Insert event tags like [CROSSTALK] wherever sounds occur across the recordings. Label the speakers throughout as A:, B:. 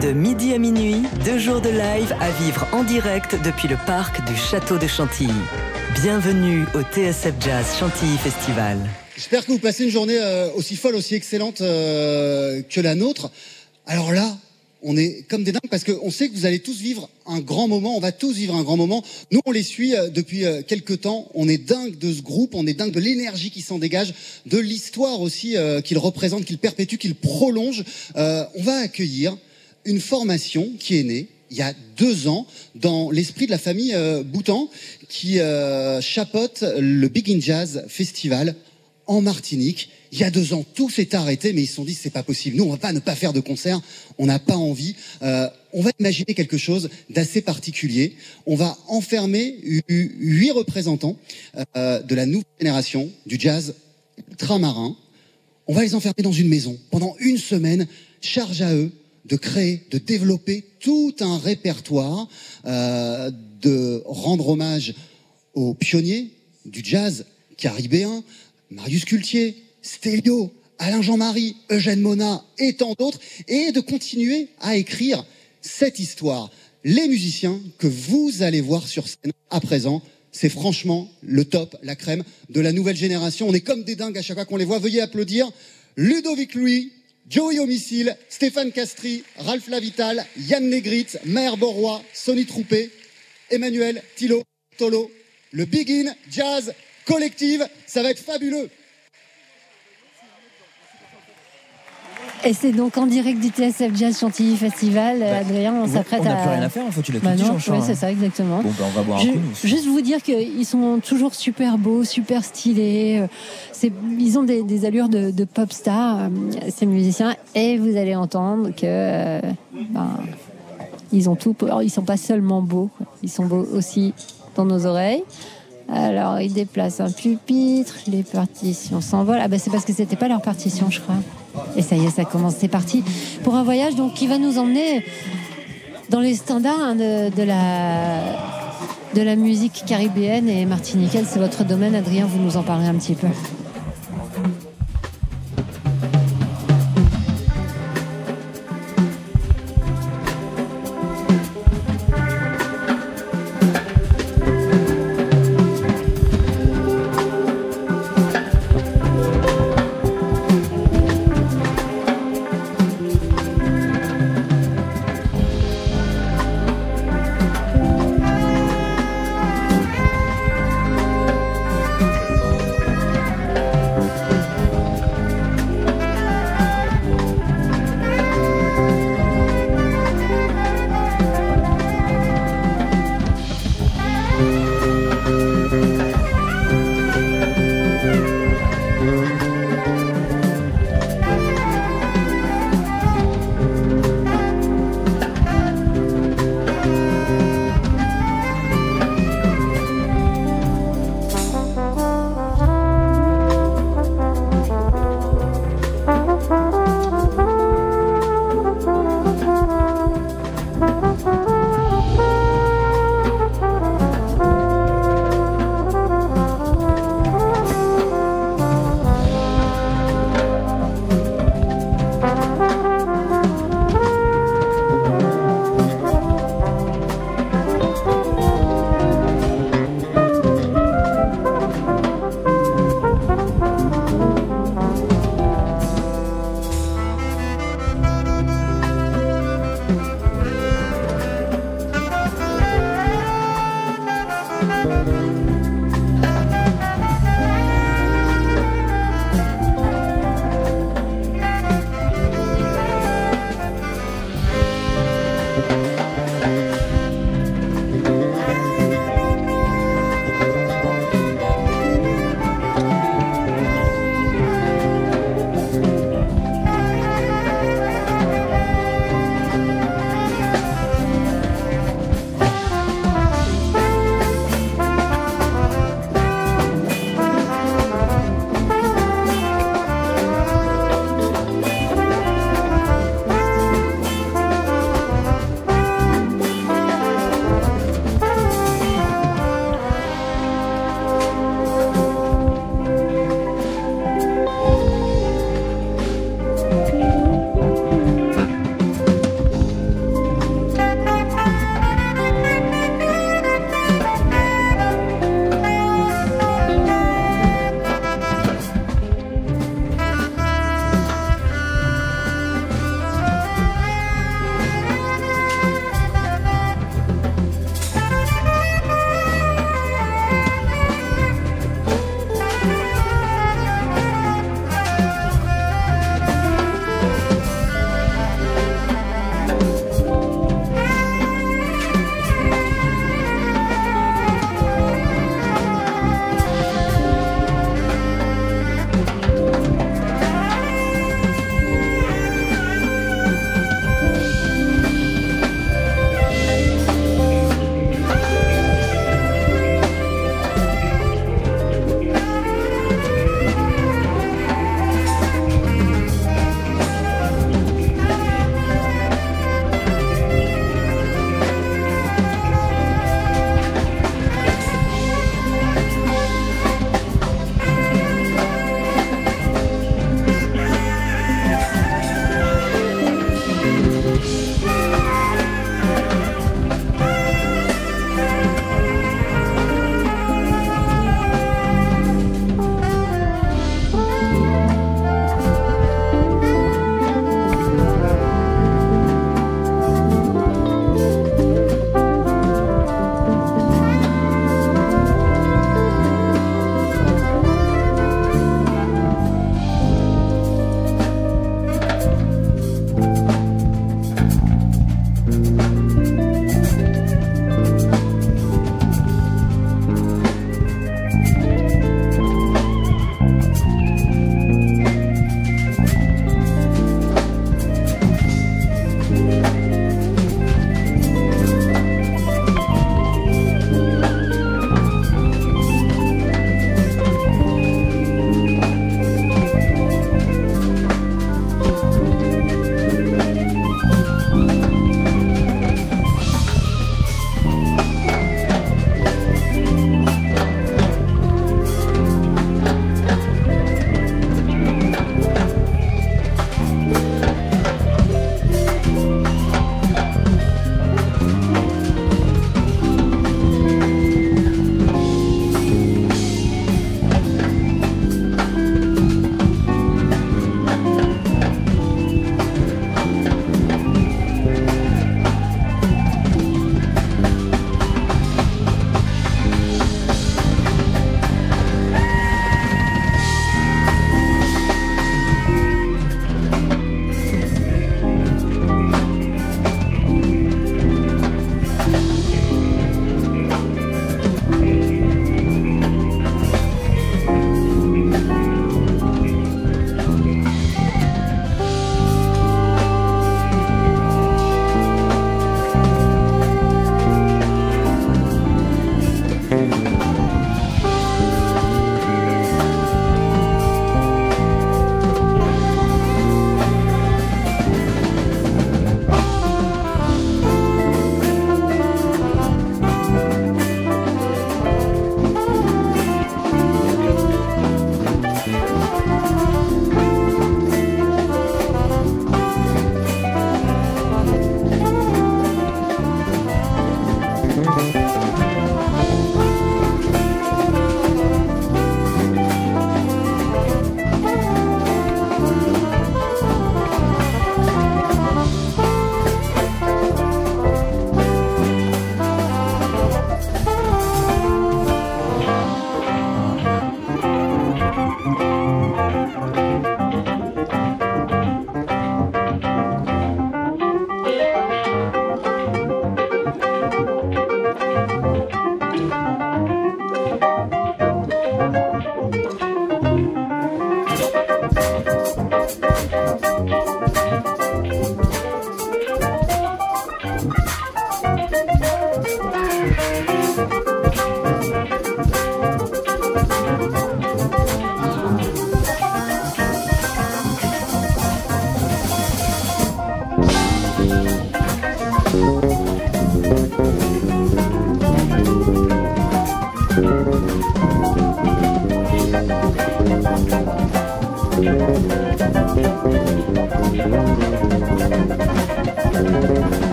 A: De midi à minuit, deux jours de live à vivre en direct depuis le parc du Château de Chantilly. Bienvenue au TSF Jazz Chantilly Festival.
B: J'espère que vous passez une journée euh, aussi folle, aussi excellente euh, que la nôtre. Alors là, on est comme des dingues parce qu'on sait que vous allez tous vivre un grand moment, on va tous vivre un grand moment. Nous, on les suit euh, depuis euh, quelques temps, on est dingue de ce groupe, on est dingue de l'énergie qui s'en dégage, de l'histoire aussi euh, qu'il représente, qu'il perpétue, qu'il prolonge. on va accueillir une formation qui est née il y a deux ans dans l'esprit de la famille Boutan qui chapote le Big in Jazz Festival en Martinique. Il y a deux ans, tout s'est arrêté, mais ils se sont dit c'est pas possible. Nous, on va pas ne pas faire de concert. On n'a pas envie. Euh, on va imaginer quelque chose d'assez particulier. On va enfermer huit représentants euh, de la nouvelle génération du jazz ultramarin. On va les enfermer dans une maison pendant une semaine. Charge à eux de créer, de développer tout un répertoire, euh, de rendre hommage aux pionniers du jazz caribéen, Marius Cultier, Stélio, Alain Jean-Marie, Eugène Mona et tant d'autres, et de continuer à écrire cette histoire. Les musiciens que vous allez voir sur scène à présent, c'est franchement le top, la crème de la nouvelle génération. On est comme des dingues à chaque fois qu'on les voit. Veuillez applaudir Ludovic Louis, Joey Homicile, Stéphane Castri, Ralph Lavital, Yann Negrit, Maher Borroy, Sonny Troupé, Emmanuel Tilo Tolo, le Begin Jazz collective. Ça va être fabuleux.
C: Et c'est donc en direct du TSF Jazz Chantilly Festival. Bah, Adrien, on s'apprête à.
D: On n'a plus rien à faire, en fait, tu l'as
C: bah
D: tout dit,
C: Oui, c'est ça, exactement.
D: Bon, bah, on va boire un coup.
C: Juste vous dire qu'ils sont toujours super beaux, super stylés. Ils ont des, allures de, pop star, euh, ces musiciens. Et vous allez entendre que. Euh, ben, ils ont tout. Alors, ils sont pas seulement beaux, ils sont beaux aussi dans nos oreilles. Alors, ils déplacent un pupitre, les partitions s'envolent. Ah ben, c'est parce que c'était pas leur partition, je crois. Et ça y est, ça commence. C'est parti pour un voyage donc qui va nous emmener dans les standards hein, de, la de la musique caribéenne et martiniquaine. C'est votre domaine, Adrien. Vous nous en parlez un petit peu.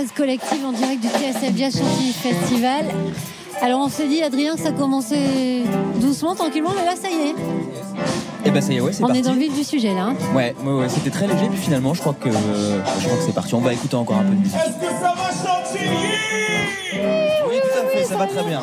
C: Jazz Collective en direct du TSF Jazz Chantilly Festival. Alors on se dit, Adrien, que ça commençait doucement, tranquillement, mais là ça y est.
D: Et eh ben ça y est, ouais, c'est
C: On
D: parti.
C: est dans le vif du sujet là. hein.
D: Ouais, ouais, ouais, c'était très léger, puis finalement, je crois que, je crois que c'est parti. On va écouter encore un peu de musique.
E: Est-ce que ça va Chantilly?
D: Oui, tout à fait, ça va très bien.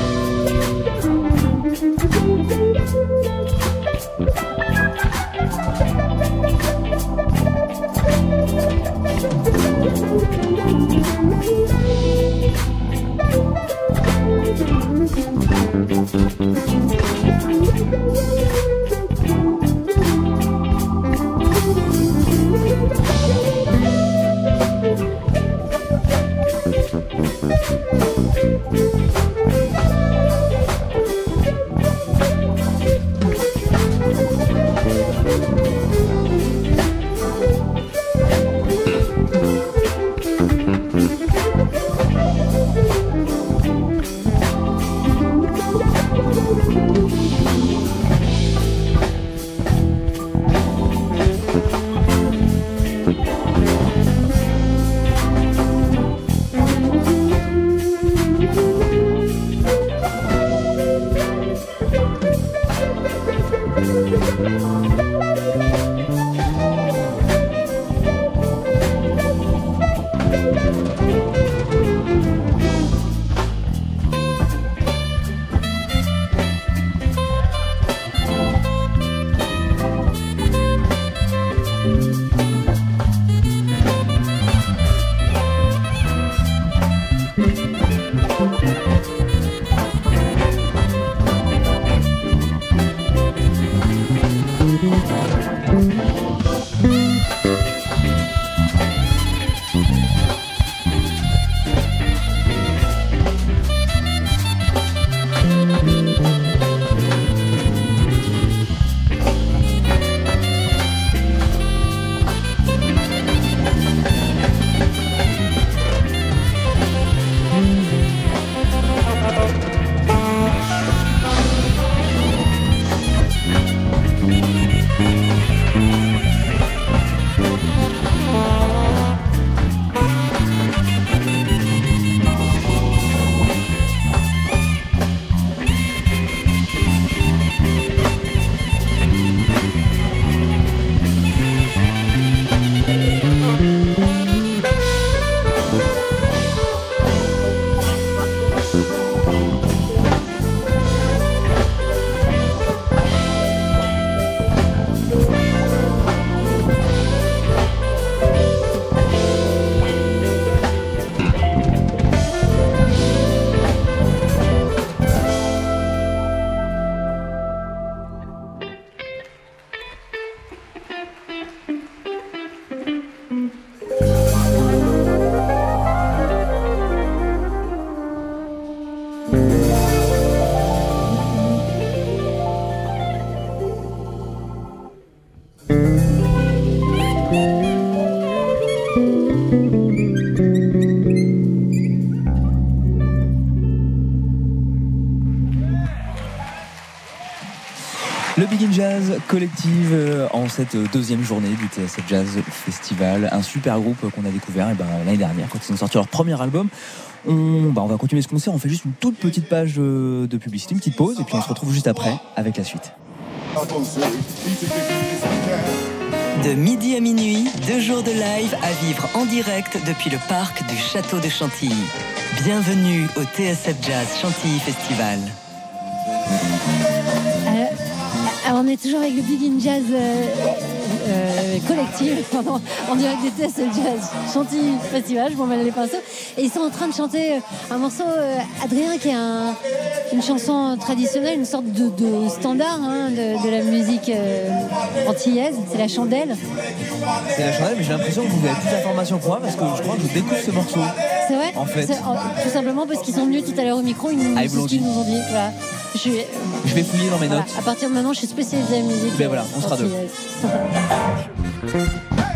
D: collective euh, en cette deuxième journée du TSF Jazz Festival. Un super groupe qu'on a découvert eh ben, l'année dernière quand ils ont sorti leur premier album. On, bah, on va continuer ce concert, on fait juste une toute petite page de, de publicité, une petite pause, et puis on se retrouve juste après avec la suite.
A: De midi à minuit, deux jours de live à vivre en direct depuis le parc du Château de Chantilly. Bienvenue au TSF Jazz Chantilly Festival.
C: On est toujours avec le Big in Jazz euh, euh, collectif [LAUGHS] pardon, en direct des TSF Jazz Chantilly Festival, je m'en mêle les pinceaux. Et ils sont en train de chanter euh, un morceau, euh, Adrien, qui est un- une chanson traditionnelle, une sorte de, de standard hein, de, de la musique euh, antillaise, c'est la chandelle.
D: C'est la chandelle, mais j'ai l'impression que vous avez plus d'informations que moi parce que je crois que je découvre ce morceau.
C: C'est vrai
D: En fait.
C: C'est- Tout simplement parce qu'ils sont venus tout à l'heure au micro, ils nous,
D: Ah,
C: ce qu'ils nous ont dit. Voilà. Je
D: Je vais fouiller dans mes
C: voilà.
D: notes.
C: À partir de maintenant, je suis spécialisée en musique.
D: Ben voilà, on sera deux. [LAUGHS]
C: antillaise.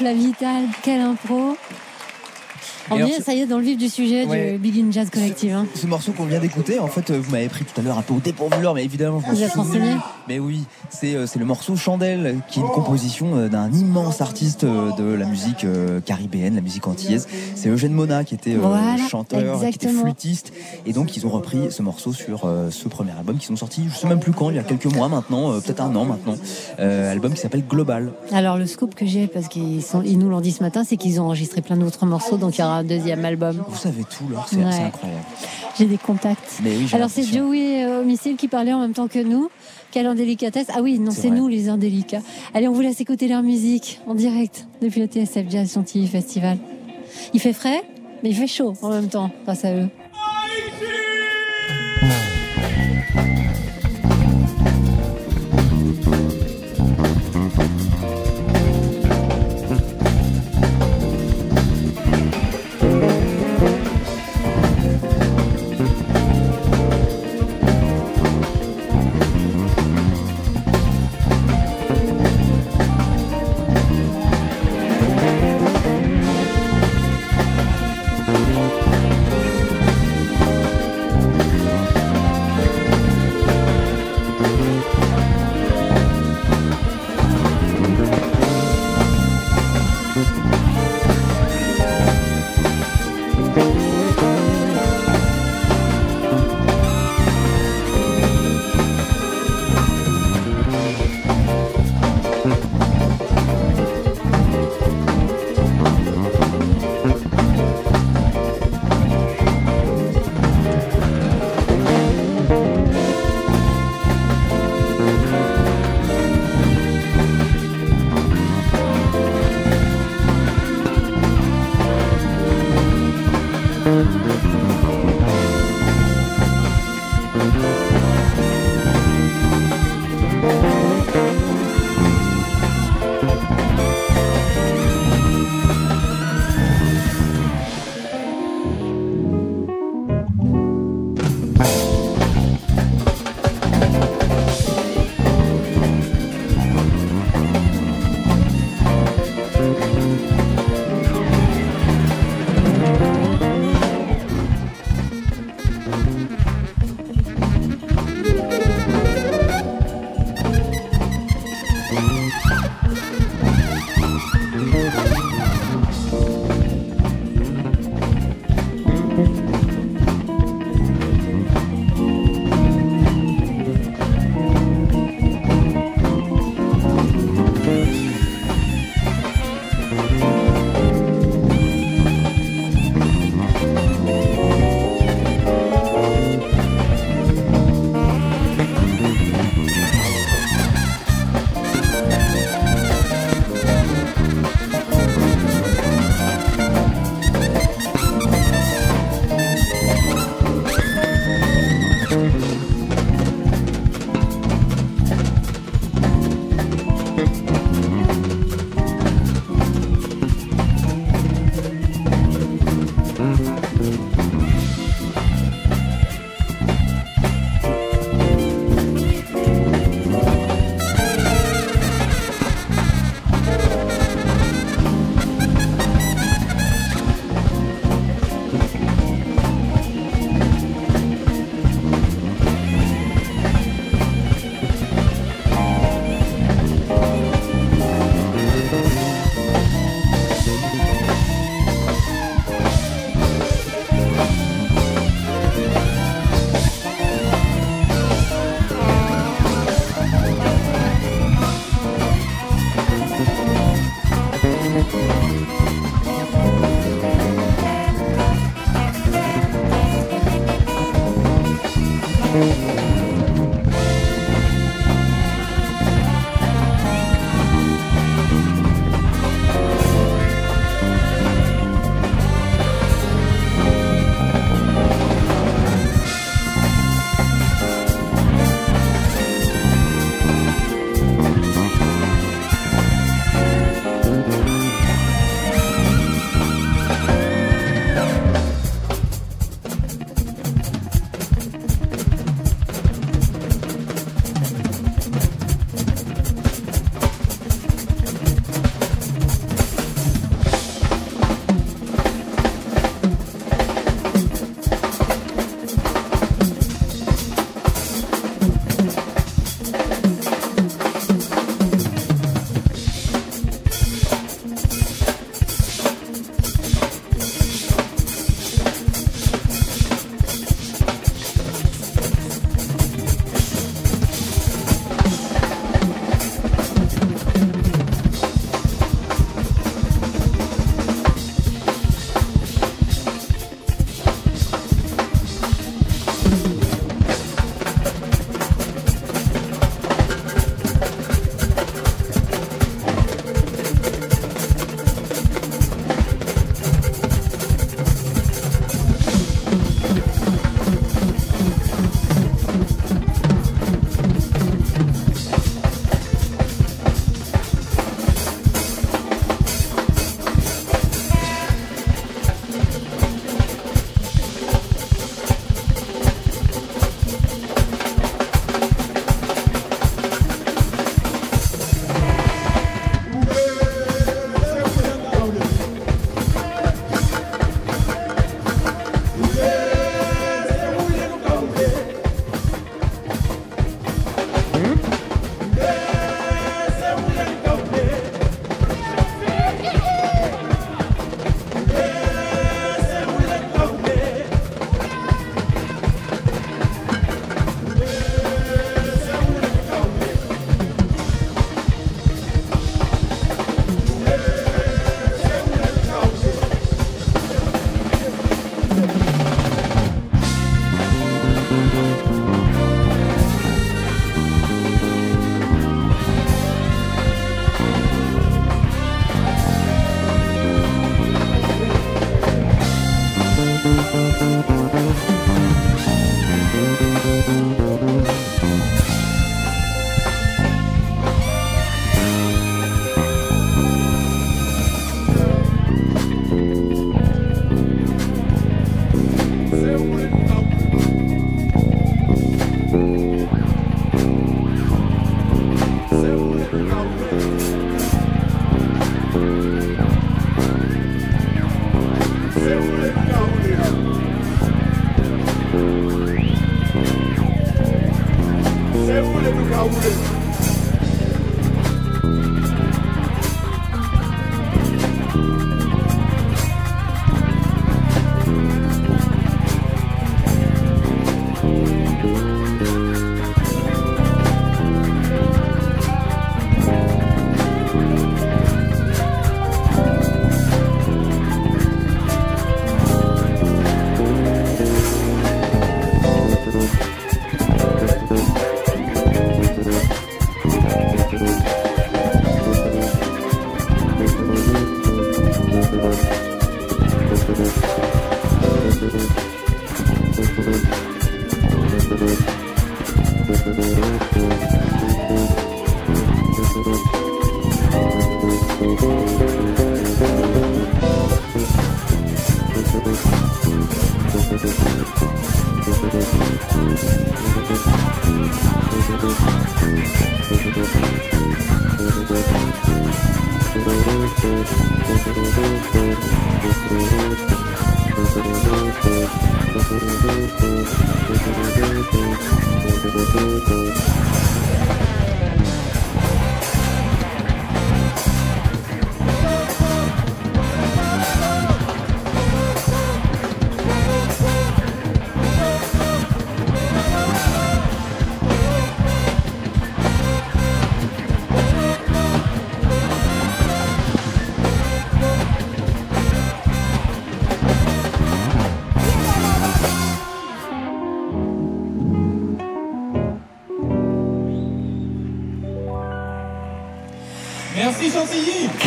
E: Ralph Lavital,
C: quelle impro. On
D: ce-
C: ça y est, dans le vif du sujet
D: Ouais.
C: du Big In Jazz Collective. hein.
D: Ce morceau qu'on vient d'écouter, en fait, vous m'avez pris tout à l'heure un peu au dépourvu, mais évidemment, je me
C: Vous
D: Mais oui, c'est euh, c'est le morceau Chandelle, qui est une composition euh, d'un immense artiste euh, de la musique caribéenne, la musique antillaise. C'est Eugène Mona qui était
C: Voilà,
D: chanteur, qui était flûtiste, et donc ils ont repris ce morceau sur ce premier album qui sont sortis, je sais même plus quand, il y a quelques mois maintenant, peut-être un an maintenant, album qui s'appelle Global.
C: Alors le scoop que j'ai, parce qu'ils ils nous l'ont dit ce matin, c'est qu'ils ont enregistré plein d'autres morceaux, donc il y aura un deuxième album.
D: Vous savez tout, là, c'est
C: Ouais.
D: incroyable.
C: J'ai des contacts.
D: Mais oui, j'ai
C: Alors c'est. Joey Homicile qui parlait en même temps que nous. Quelle indélicatesse. Ah oui, non,
D: C'est
C: nous les indélicats. Allez, on vous laisse écouter leur musique en direct depuis le TSF Jazz Chantilly Festival. Il fait frais, mais il fait chaud en même temps face à eux.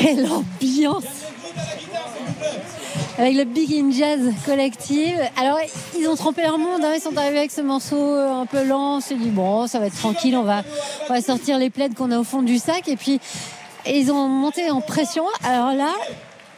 C: Quelle ambiance avec le Big in Jazz Collective. Alors, ils ont trompé leur monde, hein. ils sont arrivés avec ce morceau euh, un peu lent. On s'est dit, bon, ça va être tranquille, on va, on va sortir les plaides qu'on a au fond du sac. Et puis, ils ont monté en pression. Alors là,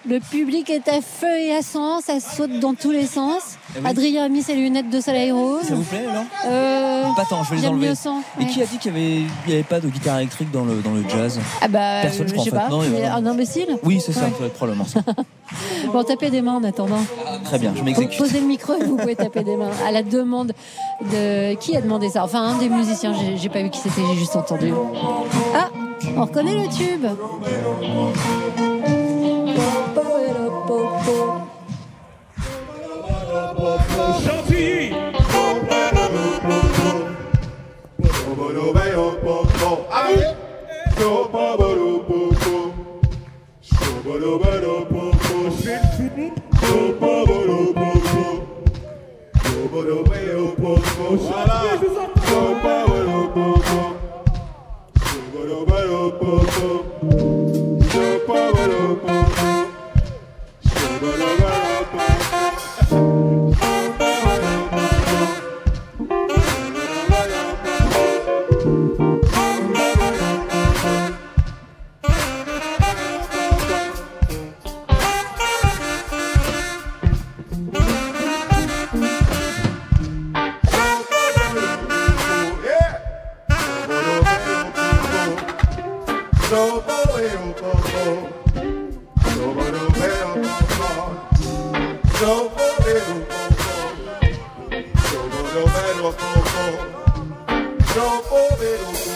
C: le public est à feu et à sang, ça saute dans tous les sens.
D: Oui.
C: Adrien a mis ses lunettes de soleil rose.
D: Ça vous plaît alors
C: Euh,
D: Pas tant, je vais les enlever.
C: mieux sans,
D: Et qui a dit qu'il n'y avait, il y avait pas de guitare électrique dans le, dans le jazz
C: Ah bah,
D: Personne, je
C: je
D: crois,
C: sais
D: en fait.
C: pas,
D: Non, il
C: un imbécile?
D: Oui, c'est ça,
C: Ouais.
D: ça va être probablement ça. [LAUGHS]
C: Bon, tapez des mains en attendant.
D: Très bien, je m'exécute.
C: Posez le micro et vous pouvez taper des mains. À la demande de. Qui a demandé ça? Enfin, un des musiciens, j'ai pas vu qui c'était, j'ai juste entendu. Ah On reconnaît le tube
E: Shut up. poderoso.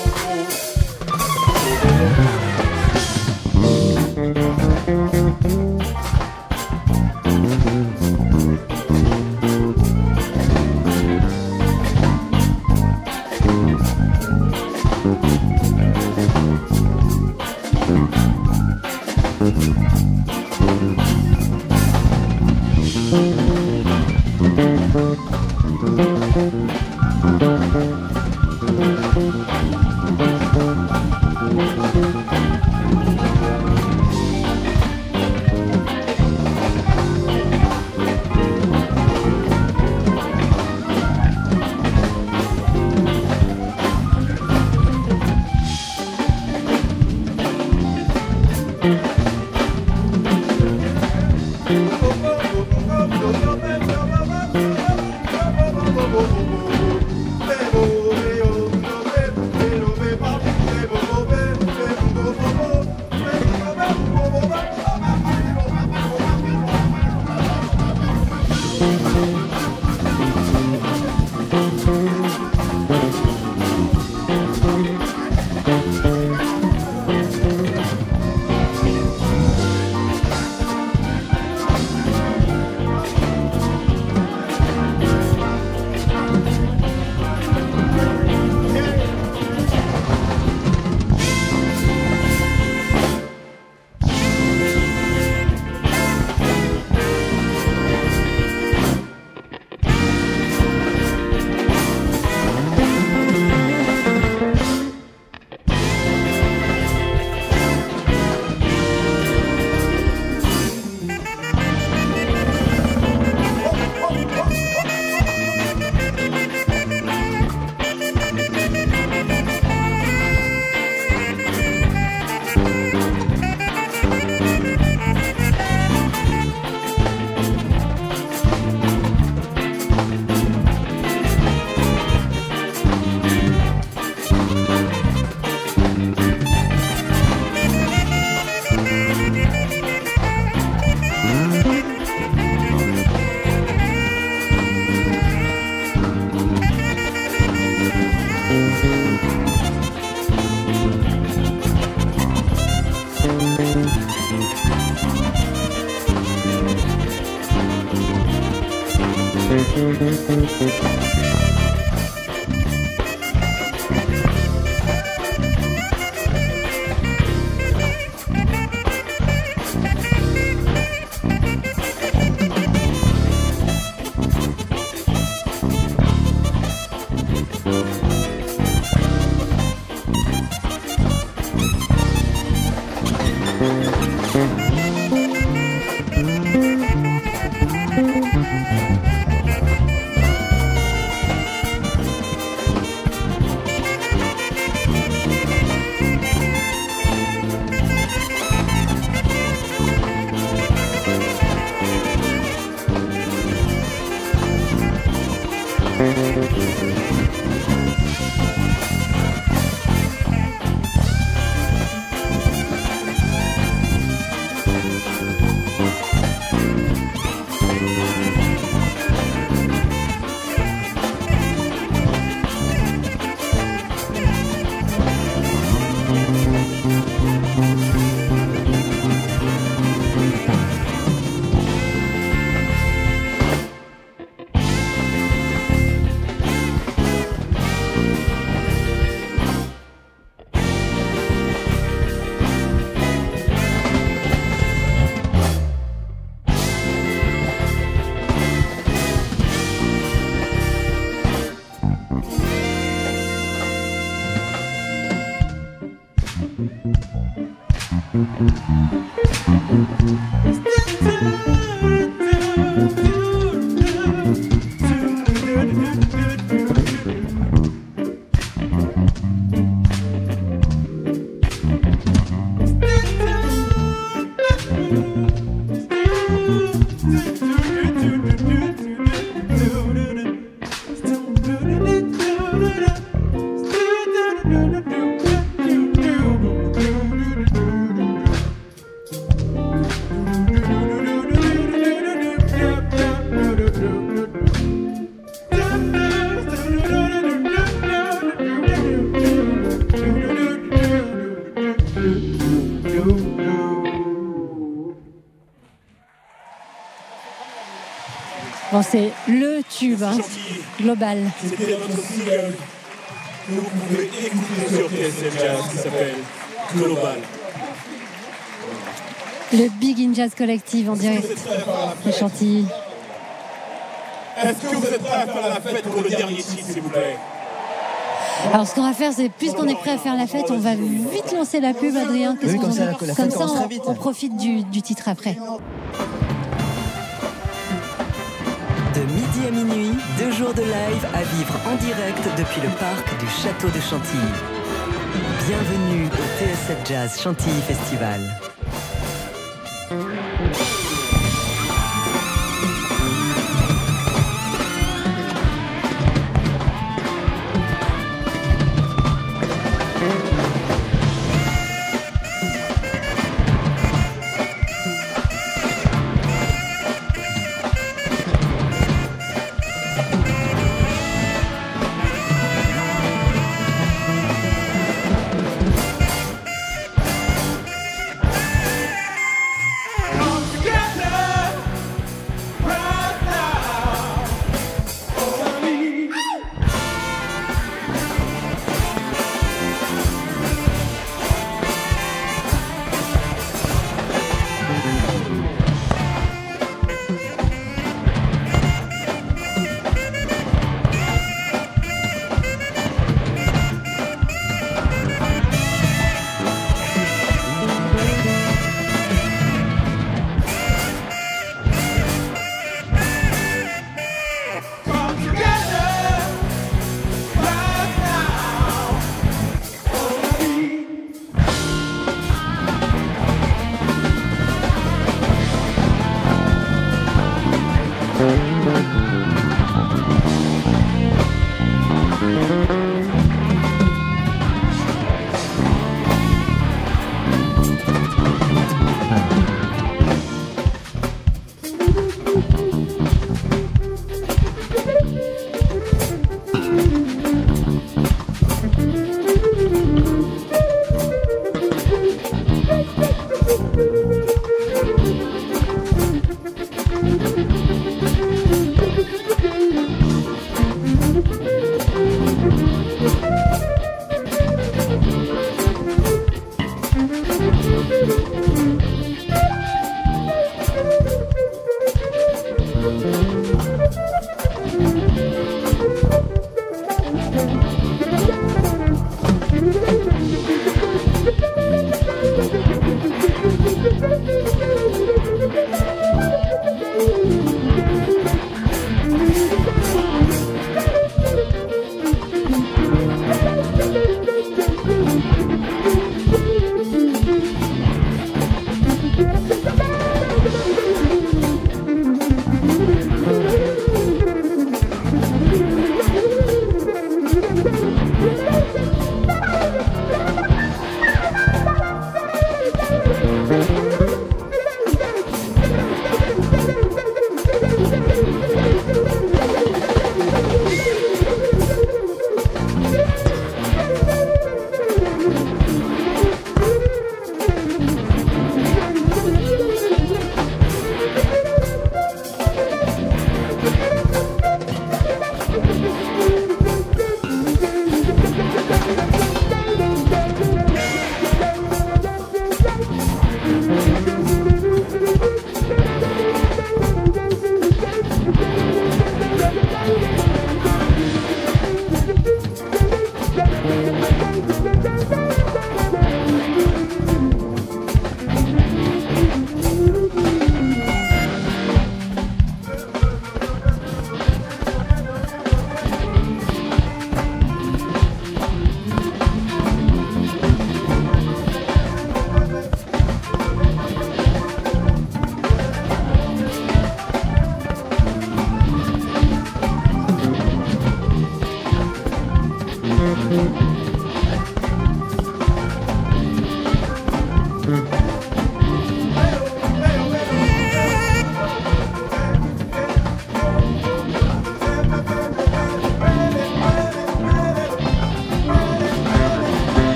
C: Bon, c'est le tube hein, global.
F: C'était notre single que vous pouvez écouter sur TSM Jazz qui s'appelle Global.
C: Le Big in Jazz Collective en direct de Chantilly.
F: Est-ce que vous êtes prêts à faire la fête pour le dernier titre, s'il vous plaît?
C: Alors ce qu'on va faire, c'est puisqu'on est prêt à faire la fête, on va vite lancer la pub, Adrien. Qu'est-ce
D: Oui,
C: qu'on
D: comme ça, la-
C: Comme ça, on, profite du, du titre après.
A: À minuit, deux jours de live à vivre en direct depuis le parc du château de Chantilly. Bienvenue au TSF Jazz Chantilly Festival.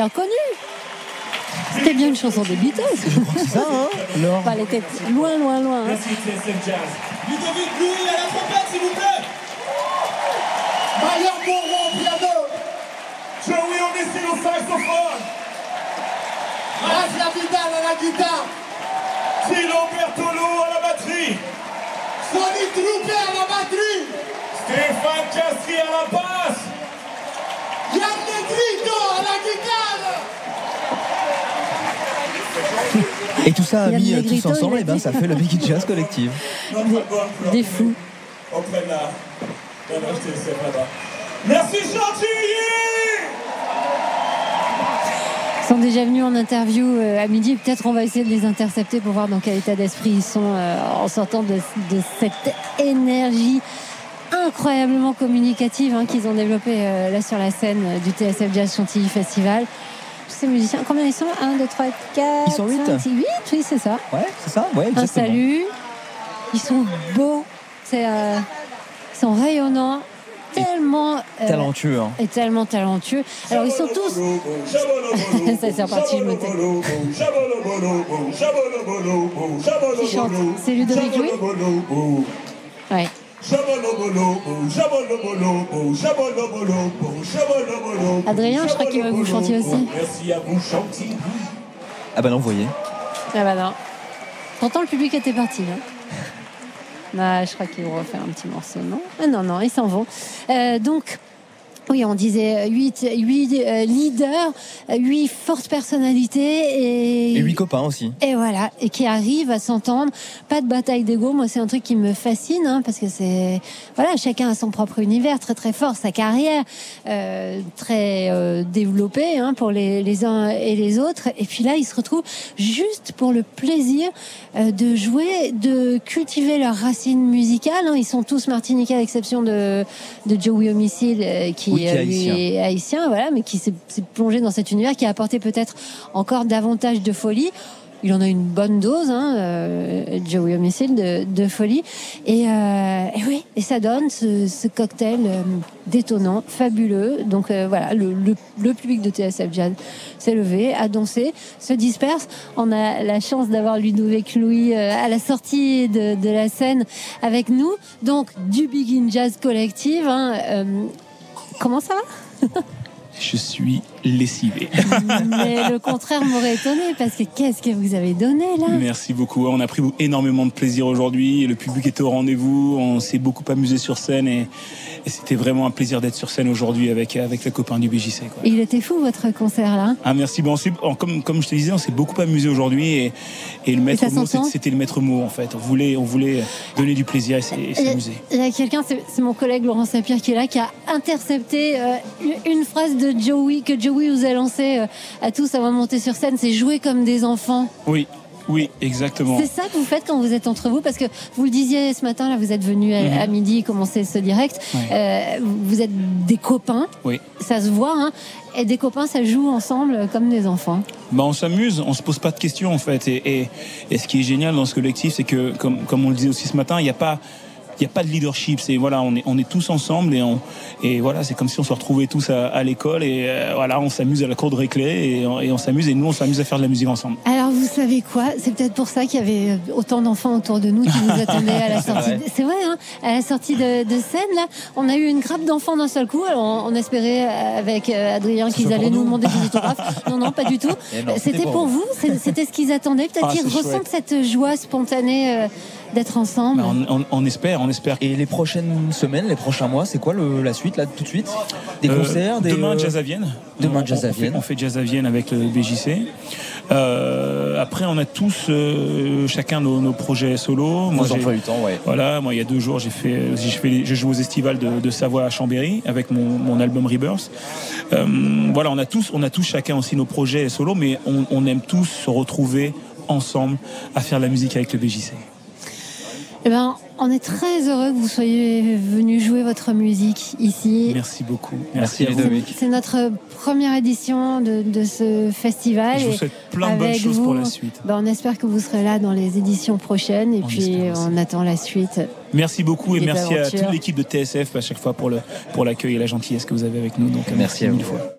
C: L'avez reconnu C'était bien une chanson des Beatles.
D: C'est ça, hein Laure
C: Enfin, elle était loin, loin, loin. hein.
E: Ludovic Louis à la trompette, s'il vous plaît. Maillard Bourron au piano.
G: Joey Onesti au saxophone.
E: Rafia Vidal à la guitare.
G: Tilo Bertolo à la batterie.
E: Sonny Troupé à la batterie.
G: Stéphane Castri à la basse.
E: Yann
D: Et tout ça a mis euh, tous ensemble, et ben
C: dit.
D: ça fait le Big Jazz Collective.
C: Des fous.
G: auprès de la. Merci Chantilly
C: Ils sont déjà venus en interview euh, à midi. Peut-être on va essayer de les intercepter pour voir dans quel état d'esprit ils sont euh, en sortant de, de cette énergie incroyablement communicative hein, qu'ils ont développée euh, là sur la scène euh, du TSF Jazz Chantilly Festival. Tous ces musiciens, combien ils sont? 1, 2, 3, 4,
D: Ils sont huit.
C: 5, 6, 8, oui c'est ça.
D: Ouais, c'est ça Ouais,
C: Un salut. Ils sont beaux, c'est, euh, ils sont rayonnants, tellement euh,
D: Talentueux, hein.
C: et tellement talentueux. Alors ils sont tous [LAUGHS] Ça, c'est reparti, je me tais. Qui chante? C'est Ludovic Louis Ouais. Adrien, je crois qu'il veut que vous chantiez aussi.
G: Merci à vous, Chantilly.
D: Ah bah non, vous voyez.
C: Ah bah non. Pourtant le public était parti là. [LAUGHS] Bah, je crois qu'ils vont refaire un petit morceau, non? Ah Non, non, ils s'en vont. Euh, donc, oui, on disait 8, leaders, 8 fortes personnalités et,
D: Et huit copains aussi.
C: Et voilà, et qui arrivent à s'entendre. Pas de bataille d'ego. Moi, c'est un truc qui me fascine, hein, parce que c'est voilà, chacun a son propre univers très très fort, sa carrière euh, très euh, développée hein, pour les, les uns et les autres. Et puis là, ils se retrouvent juste pour le plaisir euh, de jouer, de cultiver leurs racines musicales. hein. Ils sont tous martiniquais, à l'exception de de Joey Homicide, euh, qui,
D: Oui,
C: lui,
D: haïtien.
C: est haïtien, voilà, mais qui s'est plongé dans cet univers, qui a apporté peut-être encore davantage de folie. Il en a une bonne dose, hein, euh, Joey Homicide, de, de folie. Et, euh, et oui, et ça donne ce, ce cocktail euh, détonnant, fabuleux. Donc euh, voilà, le, le, le public de TSF Jazz s'est levé, a dansé, se disperse. On a la chance d'avoir Ludovic Louis à la sortie de, de la scène avec nous. Donc du Big In Jazz Collective. hein, comment ça va
F: Je suis lessivé.
C: Mais le contraire m'aurait étonné parce que qu'est-ce que vous avez donné là
F: Merci beaucoup. On a pris énormément de plaisir aujourd'hui. Le public était au rendez-vous. On s'est beaucoup amusé sur scène et, et [LAUGHS] c'était vraiment un plaisir d'être sur scène aujourd'hui avec, avec les copains du BJC. quoi.
C: Il était fou votre concert là.
F: Ah merci. Bon, on comme, comme je te disais, on s'est beaucoup amusé aujourd'hui et, et le maître mot, c'était- le maître mot en fait. On voulait, on voulait donner du plaisir et s'amuser.
C: Il y a quelqu'un, c'est mon collègue Laurent Sapir qui est là, qui a intercepté euh, une- une phrase de Joey que Joey vous a lancée euh, à tous avant de monter sur scène, c'est jouer comme des enfants.
F: Oui, oui, exactement.
C: C'est ça que vous faites quand vous êtes entre vous, parce que vous le disiez ce matin, là, vous êtes venu à,
F: Mhm.
C: à midi commencer ce direct. Euh, vous êtes des copains,
F: Oui.
C: ça se voit, hein, et des copains, ça joue ensemble comme des enfants.
F: Bah, on s'amuse, on se pose pas de questions en fait. Et, et, et ce qui est génial dans ce collectif, c'est que, comme, comme on le disait aussi ce matin, il n'y a pas. Il n'y a pas de leadership, c'est voilà, on est, on est tous ensemble et, on, et voilà, c'est comme si on se retrouvait tous à, à l'école et euh, voilà, on s'amuse à la cour de récré et, on- s'amuse et nous on s'amuse à faire de la musique ensemble.
C: Alors vous savez quoi? C'est peut-être pour ça qu'il y avait euh, autant d'enfants autour de nous qui nous [LAUGHS] attendaient à la sortie. de- C'est vrai, hein à la sortie de, de scène là, on a eu une grappe d'enfants d'un seul coup. Alors on, on espérait euh, avec Adrien qu'ils allaient nous demander des [LAUGHS] autographes. Non, non, pas du tout.
D: Eh c'était pour vous.
C: C'était ce qu'ils attendaient. Peut-être
F: Ah,
C: qu'ils ressentent
F: chouette.
C: cette joie spontanée d'être ensemble.
F: Bah, on, on- on espère, on espère.
D: Et les prochaines semaines, les prochains mois, c'est quoi le- la suite là tout de suite? Des
F: Euh,
D: concerts des,
F: Demain,
D: euh,
F: Jazz à Vienne.
D: Demain,
F: On-
D: Jazz à
F: on fait-
D: Vienne.
F: On fait Jazz à Vienne avec le BJC. Euh, après, on a tous, euh, chacun nos, nos projets solo.
D: Emplois du temps, ouais.
F: Voilà, moi il y a deux jours j'ai fait, j'ai fait, je joue aux estivales de, de Savoie à Chambéry avec mon, mon album Rebirth. Euh, voilà, on a tous, on a tous chacun aussi nos projets solo, mais on, on aime tous se retrouver ensemble à faire de la musique avec le BJC.
C: Eh ben, on est très heureux que vous soyez venus jouer votre musique ici.
F: Merci beaucoup.
D: Merci,
F: à vous.
D: Ludovic.
C: C'est notre première édition de, de ce festival.
F: Et je vous souhaite plein de bonnes
C: avec
F: choses pour
C: vous,
F: la suite.
C: ben, on espère que vous serez là dans les éditions prochaines et
F: On
C: puis on attend la suite.
F: Merci beaucoup et merci à toute l'équipe de TSF à chaque fois pour le pour l'accueil et la gentillesse que vous avez avec nous. Donc
D: Merci à
F: mille
D: vous.
F: fois.